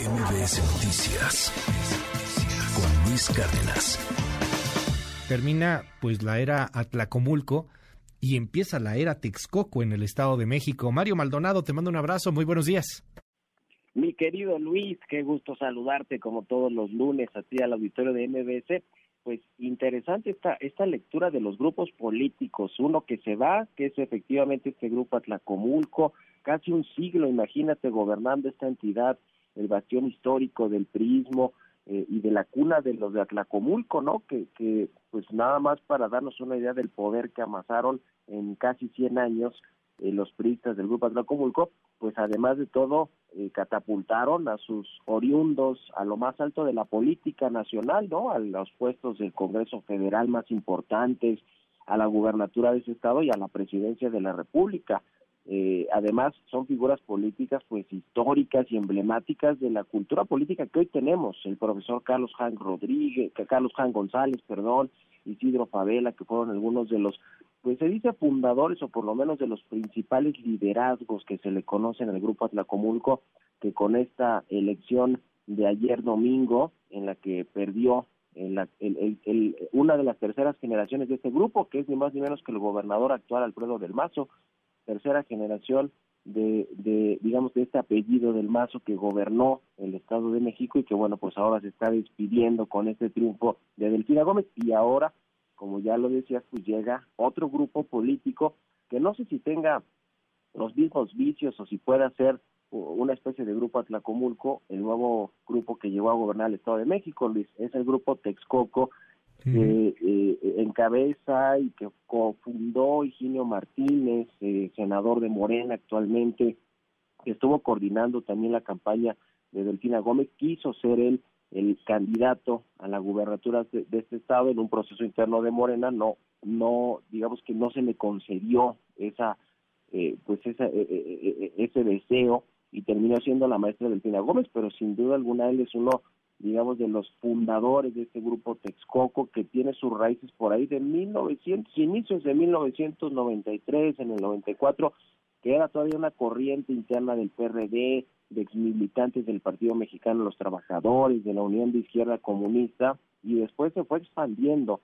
MBS Noticias con Luis Cárdenas. Termina pues la era Atlacomulco y empieza la era Texcoco en el Estado de México. Mario Maldonado, te mando un abrazo, muy buenos días. Mi querido Luis, qué gusto saludarte como todos los lunes a ti al auditorio de MBS. Pues interesante esta, esta lectura de los grupos políticos. Uno que se va, que es efectivamente este grupo Atlacomulco, casi un siglo, imagínate, gobernando esta entidad, el bastión histórico del prismo eh, y de la cuna de los de Atlacomulco, ¿no? Que, que, pues nada más para darnos una idea del poder que amasaron en casi 100 años eh, los priistas del grupo Atlacomulco, pues además de todo eh, catapultaron a sus oriundos a lo más alto de la política nacional, ¿no? A los puestos del Congreso Federal más importantes, a la gubernatura de ese estado y a la presidencia de la República. Eh, además, son figuras políticas pues históricas y emblemáticas de la cultura política que hoy tenemos. El profesor Carlos Jan Rodríguez, Carlos Jan González, perdón, Isidro Favela, que fueron algunos de los, pues se dice fundadores o por lo menos de los principales liderazgos que se le conocen al grupo Atlacomulco, que con esta elección de ayer domingo, en la que perdió el, una de las terceras generaciones de este grupo, que es ni más ni menos que el gobernador actual Alfredo del Mazo, tercera generación de, de, digamos, de este apellido del Mazo que gobernó el Estado de México y que, bueno, pues ahora se está despidiendo con este triunfo de Delfina Gómez. Y ahora, como ya lo decías, pues llega otro grupo político que no sé si tenga los mismos vicios o si pueda ser una especie de grupo Atlacomulco, el nuevo grupo que llegó a gobernar el Estado de México, Luis, es el grupo Texcoco, que eh, encabeza y que cofundó Higinio Martínez, eh, senador de Morena actualmente, que estuvo coordinando también la campaña de Delfina Gómez, quiso ser él el candidato a la gubernatura de, este estado en un proceso interno de Morena, no, no, digamos que no se le concedió esa, eh, pues esa, ese deseo y terminó siendo la maestra Delfina Gómez, pero sin duda alguna él es uno digamos, de los fundadores de este grupo Texcoco, que tiene sus raíces por ahí de 1900, inicios de 1993, en el 94, que era todavía una corriente interna del PRD, de exmilitantes del Partido Mexicano Los Trabajadores, de la Unión de Izquierda Comunista, y después se fue expandiendo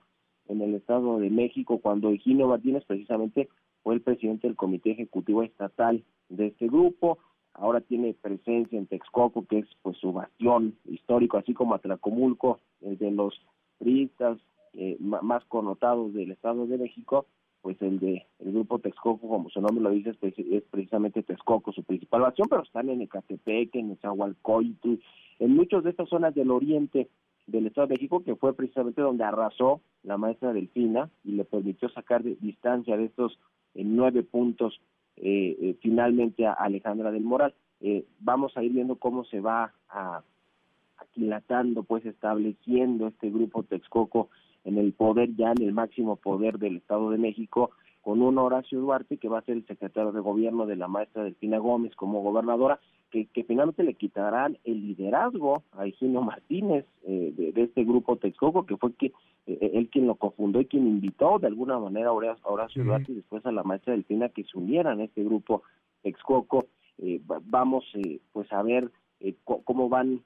en el Estado de México cuando Eugenio Martínez precisamente fue el presidente del Comité Ejecutivo Estatal de este grupo, ahora tiene presencia en Texcoco, que es pues su bastión histórico, así como Atlacomulco, el de los priistas eh, más connotados del Estado de México, pues el de el grupo Texcoco, como su nombre lo dice, es, precisamente Texcoco su principal bastión, pero están en Ecatepec, en Echahualcoyotl, en muchas de estas zonas del oriente del Estado de México, que fue precisamente donde arrasó la maestra Delfina y le permitió sacar de distancia de estos eh, nueve puntos eh, eh, finalmente a Alejandra del Moral. Eh, vamos a ir viendo cómo se va a, aquilatando, pues estableciendo este grupo Texcoco en el poder, ya en el máximo poder del Estado de México, con un Horacio Duarte que va a ser el secretario de gobierno de la maestra Delfina Gómez como gobernadora, que, que finalmente le quitarán el liderazgo a Eugenio Martínez eh, de, este grupo Texcoco, que fue que, eh, eh, él quien lo cofundó y quien invitó de alguna manera a Horacio, Duarte y después a la maestra Delfina que se unieran a este grupo Texcoco. vamos pues a ver cómo van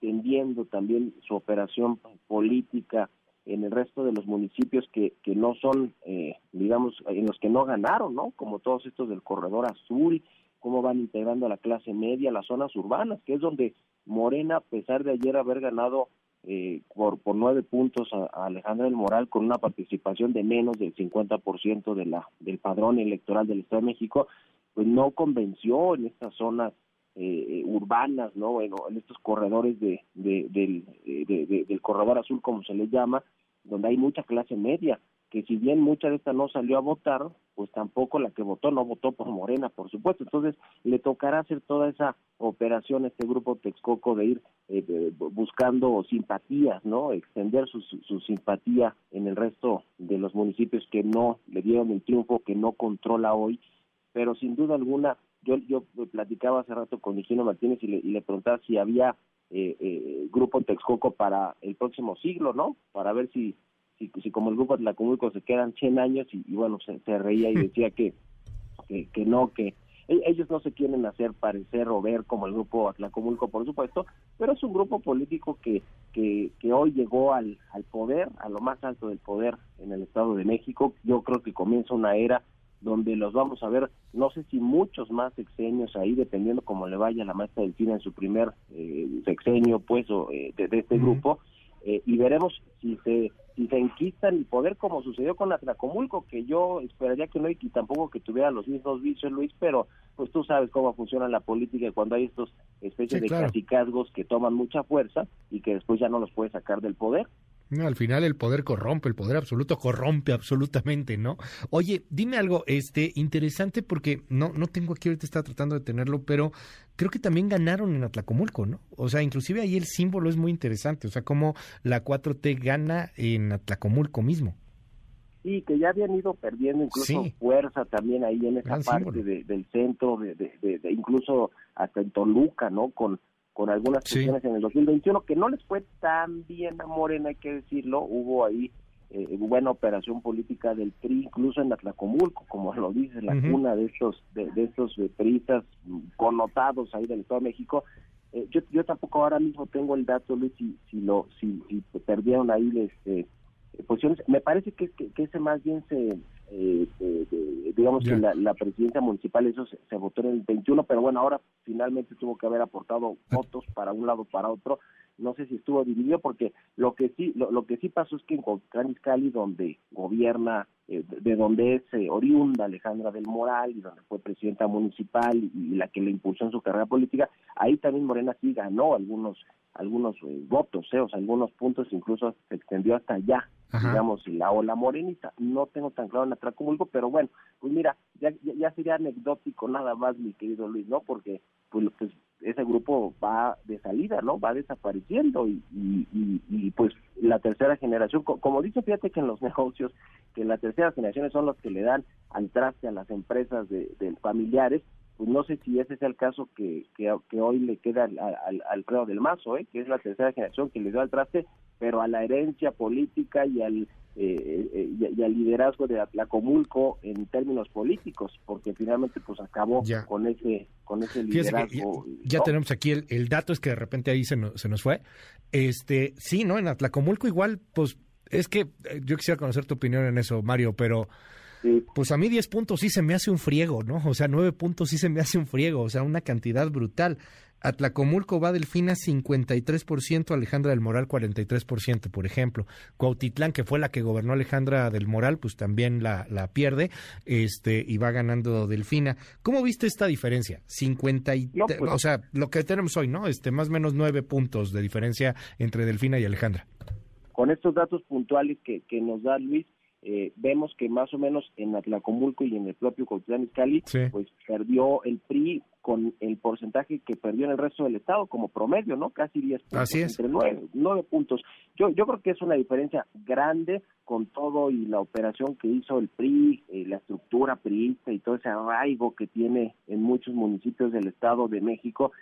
tendiendo también su operación política en el resto de los municipios que, que no son, eh, digamos, en los que no ganaron, ¿no? Como todos estos del Corredor Azul, cómo van integrando a la clase media, las zonas urbanas, que es donde Morena, a pesar de ayer haber ganado eh, por, por nueve puntos a, Alejandra del Moral con una participación de menos del 50% de la, del padrón electoral del Estado de México, pues no convenció en estas zonas eh, urbanas, ¿no? Bueno, en estos corredores de, de, del, de, del corredor azul, como se le llama, donde hay mucha clase media, que si bien mucha de esta no salió a votar, pues tampoco la que votó no votó por Morena, por supuesto. Entonces le tocará hacer toda esa operación a este grupo Texcoco de ir eh, buscando simpatías, ¿no? Extender su, simpatía en el resto de los municipios que no le dieron el triunfo, que no controla hoy, pero sin duda alguna, yo, yo platicaba hace rato con Eugenio Martínez y le, y le preguntaba si había eh, eh, grupo Texcoco para el próximo siglo, ¿no? Para ver si, si, si como el grupo Tlacomulco se quedan 100 años y, bueno, se, reía y decía que, que, no, que e, ellos no se quieren hacer parecer o ver como el grupo Atlacomulco, por supuesto, pero es un grupo político que, que, que hoy llegó al, al poder, a lo más alto del poder en el Estado de México. Yo creo que comienza una era donde los vamos a ver, no sé si muchos más sexenios ahí, dependiendo cómo le vaya la maestra Delfina en su primer eh, sexenio, pues, o, eh, de, este grupo, eh, y veremos si se si se enquistan el poder como sucedió con Atlacomulco, que yo esperaría que no y tampoco que tuviera los mismos vicios, Luis, pero pues tú sabes cómo funciona la política cuando hay estos especies de claro. que toman mucha fuerza y que después ya no los puede sacar del poder. Al final el poder corrompe, el poder absoluto corrompe absolutamente, ¿no? Oye, dime algo, este, interesante porque no, no tengo aquí ahorita está tratando de tenerlo, pero creo que también ganaron en Atlacomulco, ¿no? O sea, inclusive ahí el símbolo es muy interesante, o sea, cómo la 4T gana en Atlacomulco mismo. Sí, que ya habían ido perdiendo incluso fuerza también ahí en esa parte del centro, de, de, de, incluso hasta en Toluca, ¿no? Con con algunas cuestiones en el 2021 que no les fue tan bien a Morena, hay que decirlo, hubo ahí eh, buena operación política del PRI, incluso en Atlacomulco, como lo dice la cuna de estos de, estos eh, priistas connotados ahí del Estado de México. Eh, yo, yo tampoco ahora mismo tengo el dato, Luis, si, si lo si, si perdieron ahí este, posiciones. Me parece que, que ese más bien se eh, digamos que la, la, presidencia municipal eso se, votó en el 21, pero bueno, ahora finalmente tuvo que haber aportado votos para un lado para otro. No sé si estuvo dividido porque lo que sí lo, que sí pasó es que en Cali, donde gobierna, eh, de donde es eh, oriunda Alejandra del Moral y donde fue presidenta municipal y, la que le impulsó en su carrera política, ahí también Morena sí ganó algunos algunos eh, votos, o sea, algunos puntos incluso se extendió hasta allá digamos, la ola morenita. No tengo tan claro en Atlacomulco, pero bueno, pues mira, ya, ya, sería anecdótico nada más, mi querido Luis, ¿no? Porque pues, pues ese grupo va de salida, ¿no? Va desapareciendo y, y, pues la tercera generación, como dice, fíjate que en los negocios, que las terceras generaciones son los que le dan al traste a las empresas de, familiares, pues no sé si ese es el caso que, que, hoy le queda al, al, al del Mazo, ¿eh? que es la tercera generación que le dio al traste, pero a la herencia política y al eh, eh, y, al liderazgo de Atlacomulco en términos políticos, porque finalmente pues acabó con ese con ese liderazgo. Ya, tenemos aquí el, el, dato es que de repente ahí se nos, se nos fue. Este, sí, ¿no? En Atlacomulco igual pues es que eh, yo quisiera conocer tu opinión en eso, Mario, pero pues a mí 10 puntos sí se me hace un friego, ¿no? O sea, 9 puntos sí se me hace un friego, o sea, una cantidad brutal. Atlacomulco va Delfina 53%, Alejandra del Moral 43%, por ejemplo. Cuautitlán, que fue la que gobernó Alejandra del Moral, pues también la, la pierde este, y va ganando Delfina. ¿Cómo viste esta diferencia? 50 pues o sea, lo que tenemos hoy, ¿no? Este, más o menos 9 puntos de diferencia entre Delfina y Alejandra. Con estos datos puntuales que, que nos da Luis, eh, vemos que más o menos en Atlacomulco y en el propio Cuautitlán Izcalli, pues perdió el PRI con el porcentaje que perdió en el resto del estado como promedio, ¿no? Casi 10 puntos, Así es. entre 9, puntos. Yo, yo creo que es una diferencia grande con todo y la operación que hizo el PRI, eh, la estructura priista y todo ese arraigo que tiene en muchos municipios del estado de México.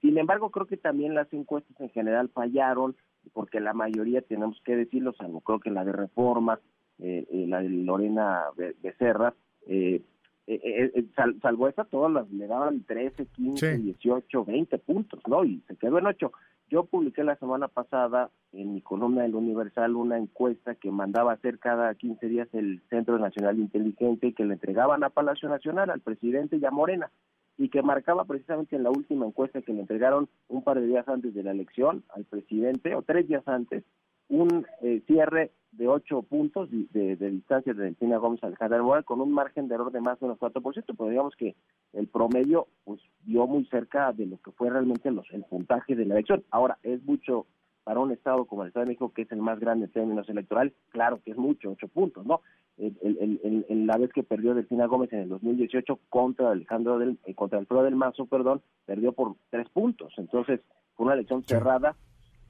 Sin embargo, creo que también las encuestas en general fallaron, porque la mayoría, tenemos que decirlo, salvo creo que la de reforma, la de Lorena Becerra, eh, eh, salvo esa, todas las le daban 13, 15, 18, 20 puntos, ¿no? Y se quedó en 8. Yo publiqué la semana pasada en mi columna del Universal una encuesta que mandaba hacer cada 15 días el Centro Nacional de Inteligencia y que le entregaban a Palacio Nacional, al presidente y a Morena, y que marcaba precisamente en la última encuesta que le entregaron un par de días antes de la elección al presidente, o tres días antes, un eh, cierre de ocho puntos de, distancia de Delfina Gómez Alejandra Moral con un margen de error de más o menos 4%, pero digamos que el promedio pues dio muy cerca de lo que fue realmente los, el puntaje de la elección. Ahora, es mucho para un estado como el Estado de México, que es el más grande en términos electorales, claro que es mucho, ocho puntos, ¿no? El, la vez que perdió Delfina Gómez en el 2018 contra Alejandro del, eh, contra Alfredo del Mazo, perdón, perdió por tres puntos. Entonces, fue una elección cerrada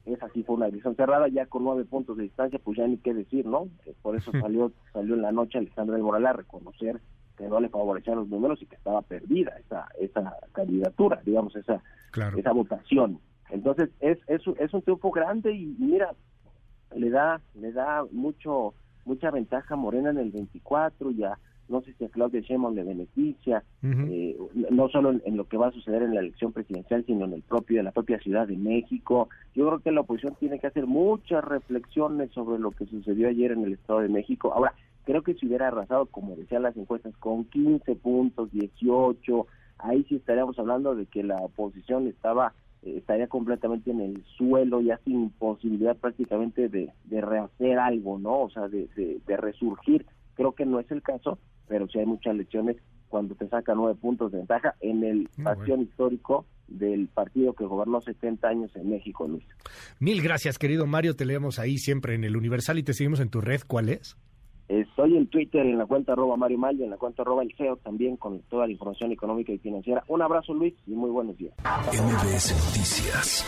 esa sí fue una elección cerrada, ya con nueve puntos de distancia, pues ya ni qué decir, ¿no? Eh, por eso salió salió en la noche Alejandro del Moral a reconocer que no le favorecían los números y que estaba perdida esa esa candidatura, digamos, esa esa votación. Entonces, es, es, es un triunfo grande y mira, le da le da mucho mucha ventaja a Morena en el 24 ya no sé si a Claudia Sheinbaum le beneficia, eh, no solo en, lo que va a suceder en la elección presidencial, sino en el propio de la propia Ciudad de México. Yo creo que la oposición tiene que hacer muchas reflexiones sobre lo que sucedió ayer en el Estado de México. Ahora, creo que si hubiera arrasado, como decían las encuestas, con 15 puntos, 18, ahí sí estaríamos hablando de que la oposición estaba eh, estaría completamente en el suelo, ya sin posibilidad prácticamente de, rehacer algo, ¿no? O sea, de, resurgir. Creo que no es el caso, pero sí hay muchas lecciones cuando te saca nueve puntos de ventaja en el pasión histórico del partido que gobernó 70 años en México, Luis. Mil gracias, querido Mario. Te leemos ahí siempre en el Universal y te seguimos en tu red. ¿Cuál es? Estoy en Twitter, en la cuenta arroba Mario Mayo, en la cuenta arroba el CEO también con toda la información económica y financiera. Un abrazo Luis y muy buenos días. MBS Noticias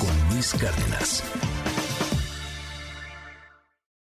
con Luis Cárdenas.